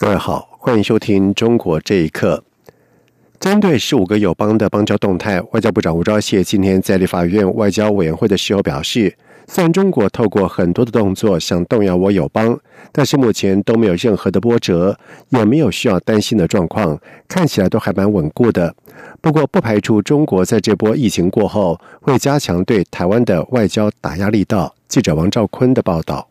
各位好，欢迎收听《中国这一刻》。针对十五个友邦的邦交动态，外交部长吴钊燮今天在立法院外交委员会的时候表示，虽然中国透过很多的动作想动摇我友邦，但是目前都没有任何的波折，也没有需要担心的状况，看起来都还蛮稳固的。不过，不排除中国在这波疫情过后会加强对台湾的外交打压力道。记者王兆坤的报道。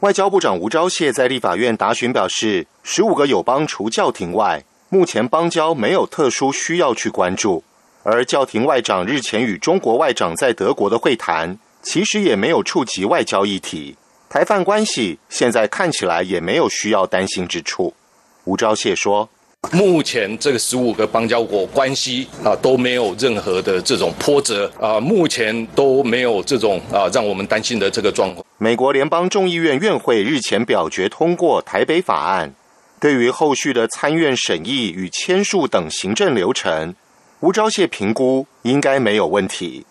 外交部长吴钊燮在立法院答询表示，十五个友邦除教廷外，目前邦交没有特殊需要去关注。而教廷外长日前与中国外长在德国的会谈，其实也没有触及外交议题。台泛关系现在看起来也没有需要担心之处。吴钊燮说。目前这个十五个邦交国关系啊都没有任何的这种波折啊，目前都没有这种啊让我们担心的这个状况。美国联邦众议院院会日前表决通过台北法案，对于后续的参院审议与签署等行政流程，吴钊燮评估应该没有问题。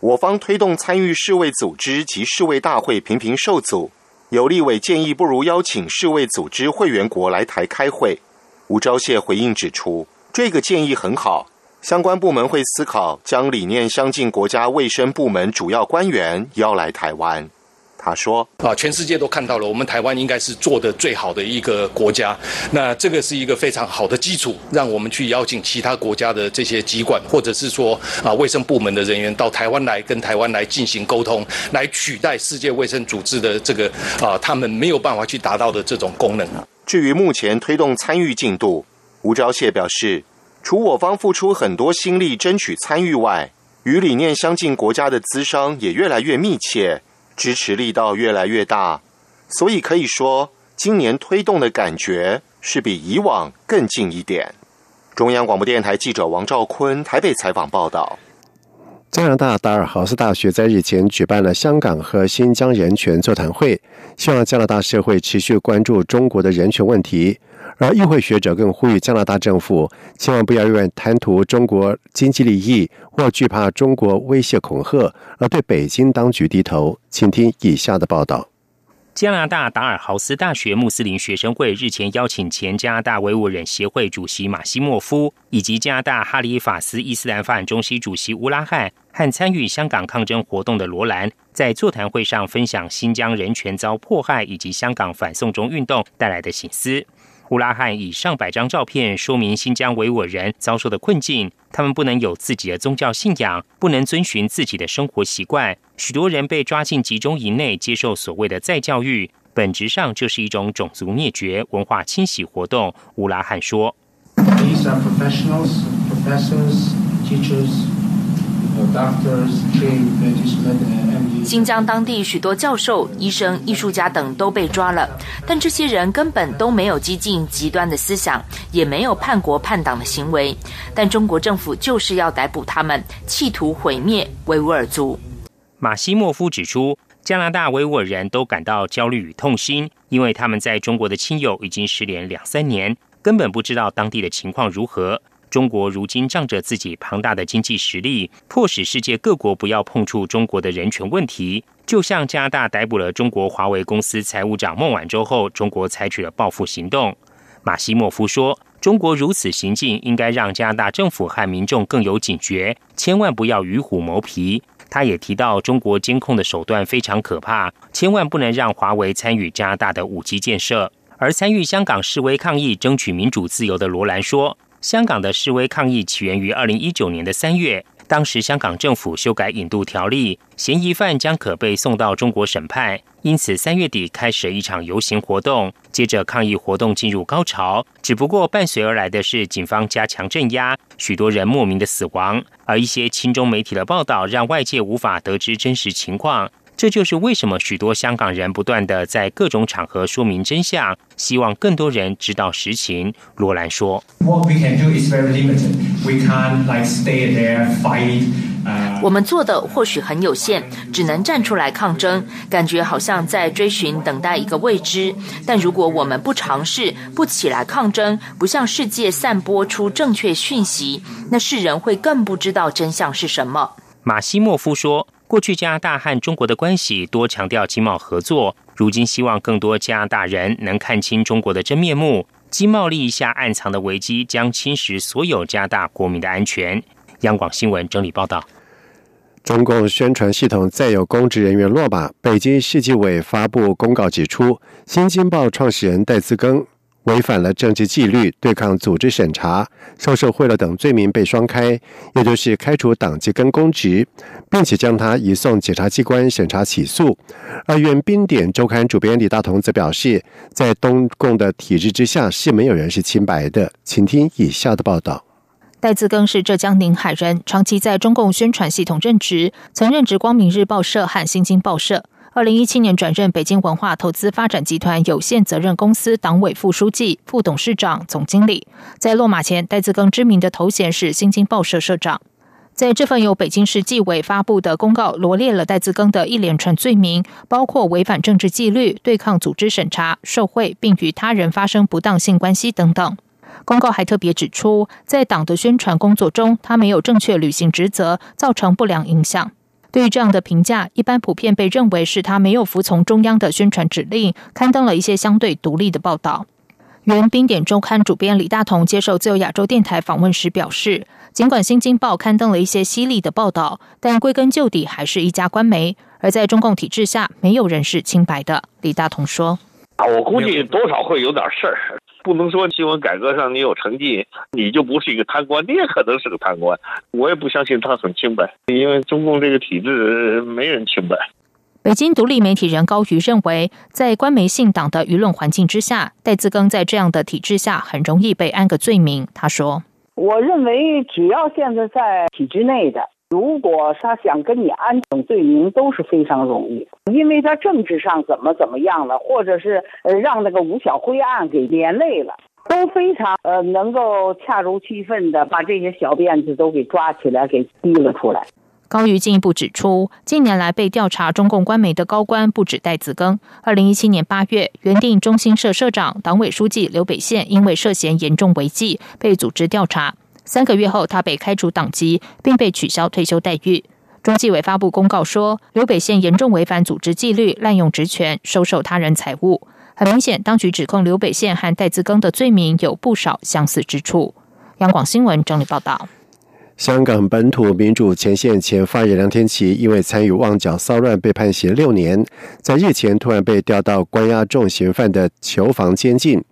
我方推动参与世卫组织及世卫大会频频受阻，有立委建议不如邀请世卫组织会员国来台开会。吴钊燮回应指出，这个建议很好，相关部门会思考将理念相近国家卫生部门主要官员邀来台湾。他说：“啊，全世界都看到了，我们台湾应该是做的最好的一个国家。那这个是一个非常好的基础，让我们去邀请其他国家的这些机关，或者是说啊卫生部门的人员到台湾来，跟台湾来进行沟通，来取代世界卫生组织的这个啊他们没有办法去达到的这种功能。”至于目前推动参与进度，吴钊燮表示，除我方付出很多心力争取参与外，与理念相近国家的资商也越来越密切，支持力道越来越大，所以可以说，今年推动的感觉是比以往更近一点。中央广播电台记者王兆坤台北采访报道。加拿大达尔豪斯大学在日前举办了香港和新疆人权座谈会，希望加拿大社会持续关注中国的人权问题。而议会学者更呼吁加拿大政府千万不要因为贪图中国经济利益或惧怕中国威胁恐吓而对北京当局低头。请听以下的报道。加拿大达尔豪斯大学穆斯林学生会日前邀请前加拿大维吾尔人协会主席马西莫夫以及加拿大哈里法斯伊斯兰发展中心主席乌拉汉和参与香港抗争活动的罗兰，在座谈会上分享新疆人权遭迫害以及香港反送中运动带来的醒思。乌拉汉以上百张照片说明新疆维吾尔人遭受的困境，他们不能有自己的宗教信仰，不能遵循自己的生活习惯，许多人被抓进集中营内接受所谓的再教育，本质上就是一种种族灭绝、文化清洗活动。乌拉汉说。新疆当地许多教授、医生、艺术家等都被抓了，但这些人根本都没有激进极端的思想，也没有叛国叛党的行为，但中国政府就是要逮捕他们，企图毁灭维吾尔族。马西莫夫指出，加拿大维吾尔人都感到焦虑与痛心，因为他们在中国的亲友已经失联两三年，根本不知道当地的情况如何。中国如今仗着自己庞大的经济实力，迫使世界各国不要碰触中国的人权问题。就像加拿大逮捕了中国华为公司财务长孟晚舟后，中国采取了报复行动。马西莫夫说：“中国如此行径，应该让加拿大政府和民众更有警觉，千万不要与虎谋皮。”他也提到，中国监控的手段非常可怕，千万不能让华为参与加拿大的五 G 建设。而参与香港示威抗议、争取民主自由的罗兰说。香港的示威抗议起源于二零一九年的三月，当时香港政府修改引渡条例，嫌疑犯将可被送到中国审判，因此三月底开始了一场游行活动，接着抗议活动进入高潮。只不过伴随而来的是警方加强镇压，许多人莫名的死亡，而一些亲中媒体的报道让外界无法得知真实情况。这就是为什么许多香港人不断的在各种场合说明真相，希望更多人知道实情。罗兰说：“What we can do is very limited. We can't like stay there fight.” 我们做的或许很有限，只能站出来抗争，感觉好像在追寻、等待一个未知。但如果我们不尝试、不起来抗争，不向世界散播出正确讯息，那世人会更不知道真相是什么。马西莫夫说：“过去加拿大和中国的关系多强调经贸合作，如今希望更多加拿大人能看清中国的真面目。经贸利益下暗藏的危机将侵蚀所有加拿大国民的安全。”央广新闻整理报道。中共宣传系统再有公职人员落马，北京市纪委发布公告指出，《新京报》创始人戴自更违反了政治纪律、对抗组织审查、受受贿了等罪名被双开，也就是开除党籍跟公职，并且将他移送检察机关审查起诉。而原《冰点周刊》主编李大同则表示，在东共的体制之下，是没有人是清白的。请听以下的报道。戴自更是浙江宁海人，长期在中共宣传系统任职，曾任职光明日报社和新京报社。二零一七年转任北京文化投资发展集团有限责任公司党委副书记、副董事长、总经理。在落马前，戴自更知名的头衔是新京报社社长。在这份由北京市纪委发布的公告，罗列了戴自更的一连串罪名，包括违反政治纪律、对抗组织审查、受贿，并与他人发生不当性关系等等。公告还特别指出，在党的宣传工作中，他没有正确履行职责，造成不良影响。对于这样的评价，一般普遍被认为是他没有服从中央的宣传指令，刊登了一些相对独立的报道。原《冰点周刊》主编李大同接受自由亚洲电台访问时表示，尽管《新京报》刊登了一些犀利的报道，但归根究底还是一家官媒。而在中共体制下，没有人是清白的。李大同说：“啊，我估计多少会有点事儿。”不能说新闻改革上你有成绩，你就不是一个贪官，你也可能是个贪官。我也不相信他很清白，因为中共这个体制没人清白。北京独立媒体人高瑜认为，在官媒信党的舆论环境之下，戴自更在这样的体制下很容易被安个罪名。他说：“我认为，只要现在在体制内的。”如果他想跟你安等罪名都是非常容易，因为他政治上怎么怎么样了，或者是呃让那个吴小辉案给连累了，都非常呃能够恰如其分的把这些小辫子都给抓起来给提了出来。高瑜进一步指出，近年来被调查中共官媒的高官不止戴子庚。二零一七年八月，原定中新社社长、党委书记刘北宪因为涉嫌严重违纪被组织调查。三个月后，他被开除党籍，并被取消退休待遇。中纪委发布公告说，刘北宪严重违反组织纪律，滥用职权，收受他人财物。很明显，当局指控刘北宪和戴自更的罪名有不少相似之处。央广新闻整理报道：香港本土民主前线前发言人梁天琦，因为参与旺角骚乱被判刑六年，在日前突然被调到关押重刑犯的囚房监禁。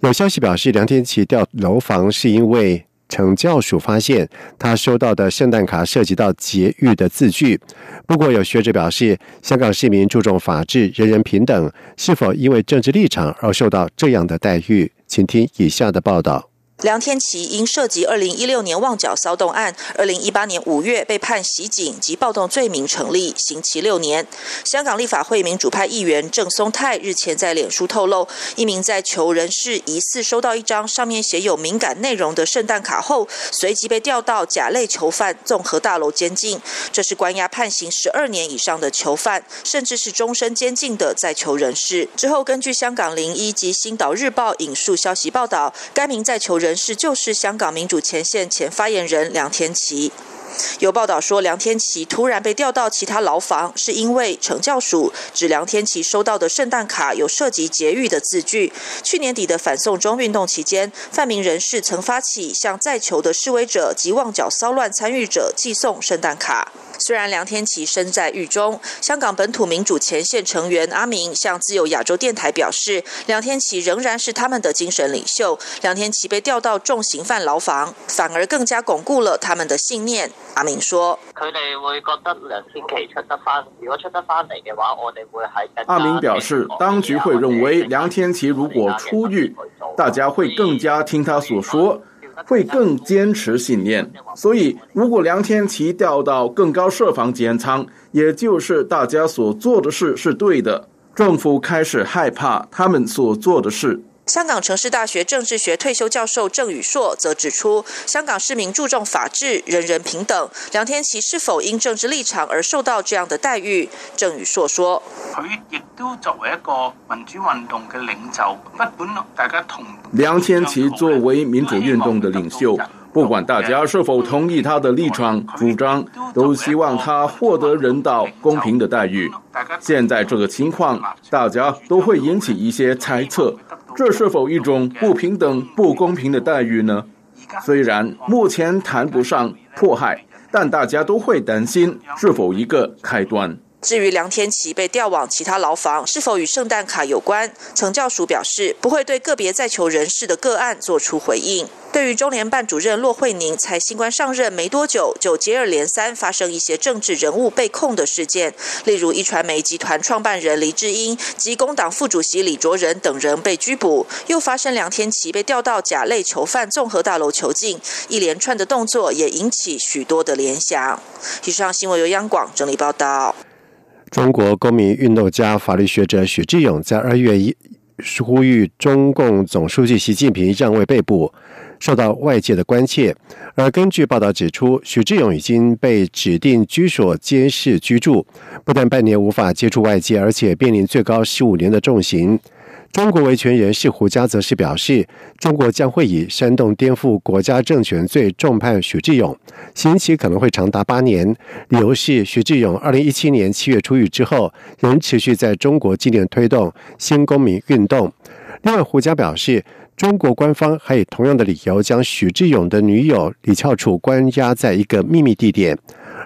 有消息表示，梁天琦调楼房是因为。惩教署发现，他收到的圣诞卡涉及到劫狱的字句。不过，有学者表示，香港市民注重法治、人人平等，是否因为政治立场而受到这样的待遇？请听以下的报道。梁天琦因涉及二零一六年旺角骚动案，二零一八年五月被判袭警及暴动罪名成立，刑期六年。香港立法会民主派议员郑松泰日前在脸书透露，一名在囚人士疑似收到一张上面写有敏感内容的圣诞卡后，随即被调到甲类囚犯综合大楼监禁。这是关押判刑十二年以上的囚犯，甚至是终身监禁的在囚人士。之后，根据香港零一及星岛日报引述消息报道，该名在囚人。人士就是香港民主前线前发言人梁天琦。有报道说，梁天琦突然被调到其他牢房，是因为惩教署指梁天琦收到的圣诞卡有涉及劫狱的字句。去年底的反送中运动期间，泛民人士曾发起向在囚的示威者及旺角骚乱参与者寄送圣诞卡。虽然梁天琦身在狱中，香港本土民主前线成员阿明向自由亚洲电台表示，梁天琦仍然是他们的精神领袖。梁天琦被调到重刑犯牢房，反而更加巩固了他们的信念。阿明说：“佢哋会觉得梁天琦出得翻，如果出得翻嚟嘅话，我哋会喺。”阿明表示，当局会认为梁天琦如果出狱，大家会更加听他所说。会更坚持信念。所以，如果梁天琦调到更高设防监仓，也就是大家所做的事是对的，政府开始害怕他们所做的事。香港城市大学政治学退休教授郑宇硕则指出，香港市民注重法治、人人平等。梁天琦是否因政治立场而受到这样的待遇？郑宇硕说：“佢亦都作为一个民主运动嘅领袖，不管大家同梁天琦作为民主运动的领袖，不管大家是否同意他的立场主张，都希望他获得人道公平的待遇。现在这个情况，大家都会引起一些猜测。”这是否一种不平等、不公平的待遇呢？虽然目前谈不上迫害，但大家都会担心是否一个开端。至于梁天琦被调往其他牢房是否与圣诞卡有关，惩教署表示不会对个别在囚人士的个案做出回应。对于中联办主任骆惠宁才新官上任没多久就接二连三发生一些政治人物被控的事件，例如一传媒集团创办人黎智英及工党副主席李卓人等人被拘捕，又发生梁天琦被调到甲类囚犯综合大楼囚禁，一连串的动作也引起许多的联想。以上新闻由央广整理报道。中国公民运动家、法律学者许志勇在二月一呼吁中共总书记习近平让位被捕，受到外界的关切。而根据报道指出，许志勇已经被指定居所监视居住，不但半年无法接触外界，而且面临最高十五年的重刑。中国维权人士胡佳则是表示，中国将会以煽动颠覆国家政权罪重判许志勇，刑期可能会长达八年。理由是许志勇二零一七年七月出狱之后，仍持续在中国境内推动新公民运动。另外，胡佳表示，中国官方还以同样的理由将许志勇的女友李翘楚关押在一个秘密地点。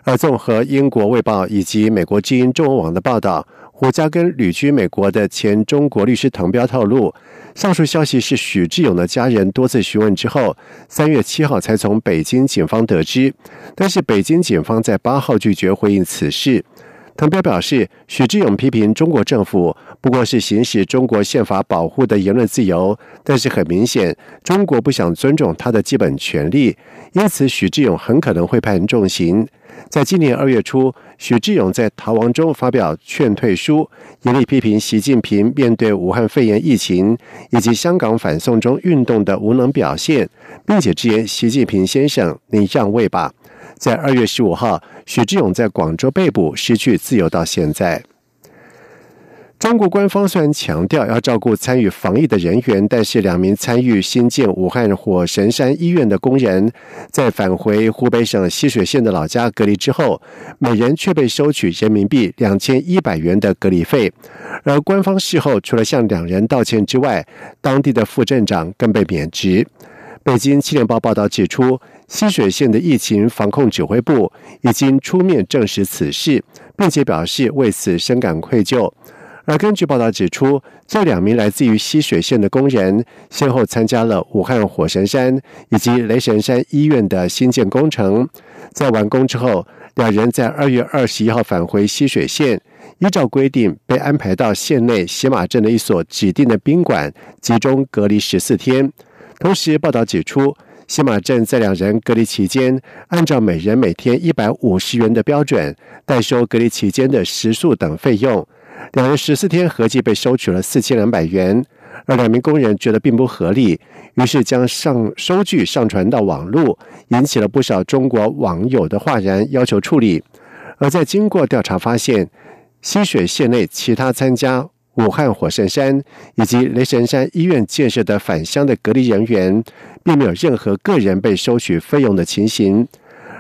而综合英国《卫报》以及美国之音中文网的报道。胡家跟旅居美国的前中国律师滕彪透露，上述消息是许志勇的家人多次询问之后，三月七号才从北京警方得知。但是北京警方在八号拒绝回应此事。滕彪表示，许志勇批评中国政府不过是行使中国宪法保护的言论自由，但是很明显，中国不想尊重他的基本权利，因此许志勇很可能会判重刑。在今年二月初，许志勇在逃亡中发表劝退书，严厉批评习近平面对武汉肺炎疫情以及香港反送中运动的无能表现，并且直言：“习近平先生，你让位吧。”在二月十五号，许志勇在广州被捕，失去自由到现在。中国官方虽然强调要照顾参与防疫的人员，但是两名参与新建武汉火神山医院的工人，在返回湖北省浠水县的老家隔离之后，每人却被收取人民币两千一百元的隔离费。而官方事后除了向两人道歉之外，当地的副镇长更被免职。北京七点报报道指出，浠水县的疫情防控指挥部已经出面证实此事，并且表示为此深感愧疚。而根据报道指出，这两名来自于溪水县的工人，先后参加了武汉火神山以及雷神山医院的新建工程。在完工之后，两人在二月二十一号返回溪水县，依照规定被安排到县内喜马镇的一所指定的宾馆集中隔离十四天。同时，报道指出，西马镇在两人隔离期间，按照每人每天一百五十元的标准，代收隔离期间的食宿等费用。两人十四天合计被收取了四千两百元，而两名工人觉得并不合理，于是将上收据上传到网络，引起了不少中国网友的哗然，要求处理。而在经过调查发现，溪水县内其他参加武汉火神山以及雷神山医院建设的返乡的隔离人员，并没有任何个人被收取费用的情形。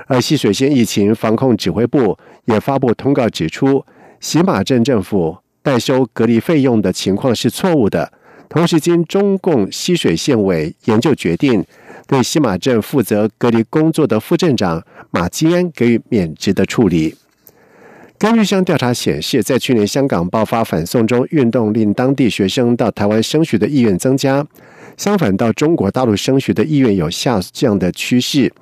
而溪水县疫情防控指挥部也发布通告指出。喜马镇政府代收隔离费用的情况是错误的。同时，经中共溪水县委研究决定，对西马镇负责隔离工作的副镇长马基安给予免职的处理。根据项调查显示，在去年香港爆发反送中运动，令当地学生到台湾升学的意愿增加；相反，到中国大陆升学的意愿有下降的趋势。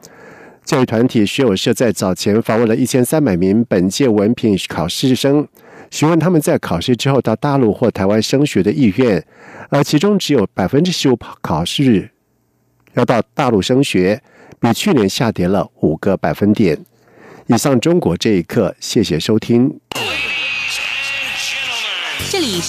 教育团体学友社在早前访问了一千三百名本届文凭考试生，询问他们在考试之后到大陆或台湾升学的意愿，而其中只有百分之十五考试要到大陆升学，比去年下跌了五个百分点。以上中国这一刻，谢谢收听。这里。